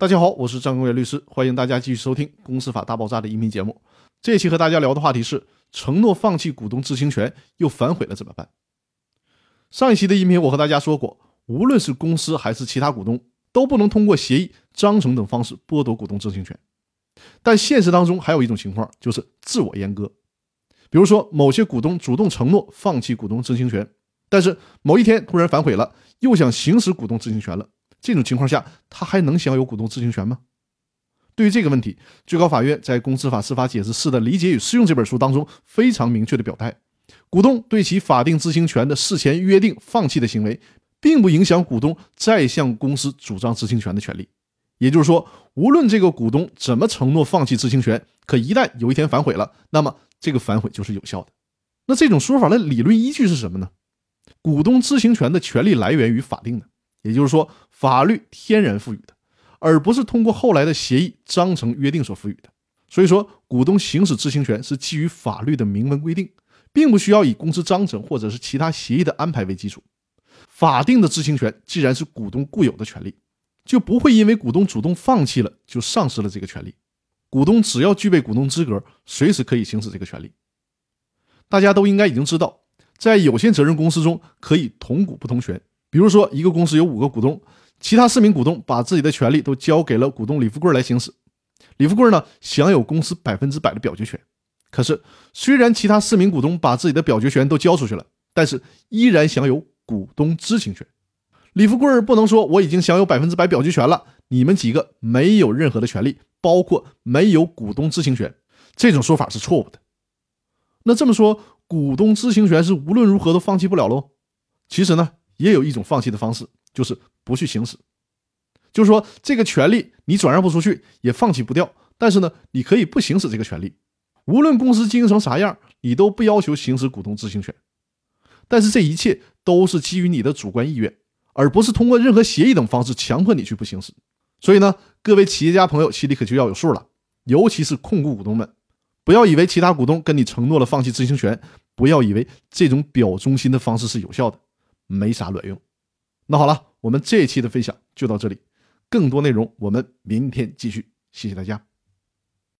大家好，我是张公元律师，欢迎大家继续收听《公司法大爆炸》的音频节目。这一期和大家聊的话题是：承诺放弃股东知情权又反悔了怎么办？上一期的音频我和大家说过，无论是公司还是其他股东，都不能通过协议、章程等方式剥夺股东知情权。但现实当中还有一种情况，就是自我阉割。比如说，某些股东主动承诺放弃股东知情权，但是某一天突然反悔了，又想行使股东知情权了。这种情况下，他还能享有股东知情权吗？对于这个问题，最高法院在《公司法司法解释四的理解与适用》这本书当中非常明确的表态：股东对其法定知情权的事前约定放弃的行为，并不影响股东再向公司主张知情权的权利。也就是说，无论这个股东怎么承诺放弃知情权，可一旦有一天反悔了，那么这个反悔就是有效的。那这种说法的理论依据是什么呢？股东知情权的权利来源于法定的。也就是说，法律天然赋予的，而不是通过后来的协议、章程、约定所赋予的。所以说，股东行使知情权是基于法律的明文规定，并不需要以公司章程或者是其他协议的安排为基础。法定的知情权既然是股东固有的权利，就不会因为股东主动放弃了就丧失了这个权利。股东只要具备股东资格，随时可以行使这个权利。大家都应该已经知道，在有限责任公司中可以同股不同权。比如说，一个公司有五个股东，其他四名股东把自己的权利都交给了股东李富贵来行使。李富贵呢，享有公司百分之百的表决权。可是，虽然其他四名股东把自己的表决权都交出去了，但是依然享有股东知情权。李富贵不能说我已经享有百分之百表决权了，你们几个没有任何的权利，包括没有股东知情权。这种说法是错误的。那这么说，股东知情权是无论如何都放弃不了喽？其实呢？也有一种放弃的方式，就是不去行使，就是说这个权利你转让不出去，也放弃不掉。但是呢，你可以不行使这个权利，无论公司经营成啥样，你都不要求行使股东知情权。但是这一切都是基于你的主观意愿，而不是通过任何协议等方式强迫你去不行使。所以呢，各位企业家朋友心里可就要有数了，尤其是控股股东们，不要以为其他股东跟你承诺了放弃知情权，不要以为这种表忠心的方式是有效的。没啥卵用。那好了，我们这一期的分享就到这里，更多内容我们明天继续。谢谢大家。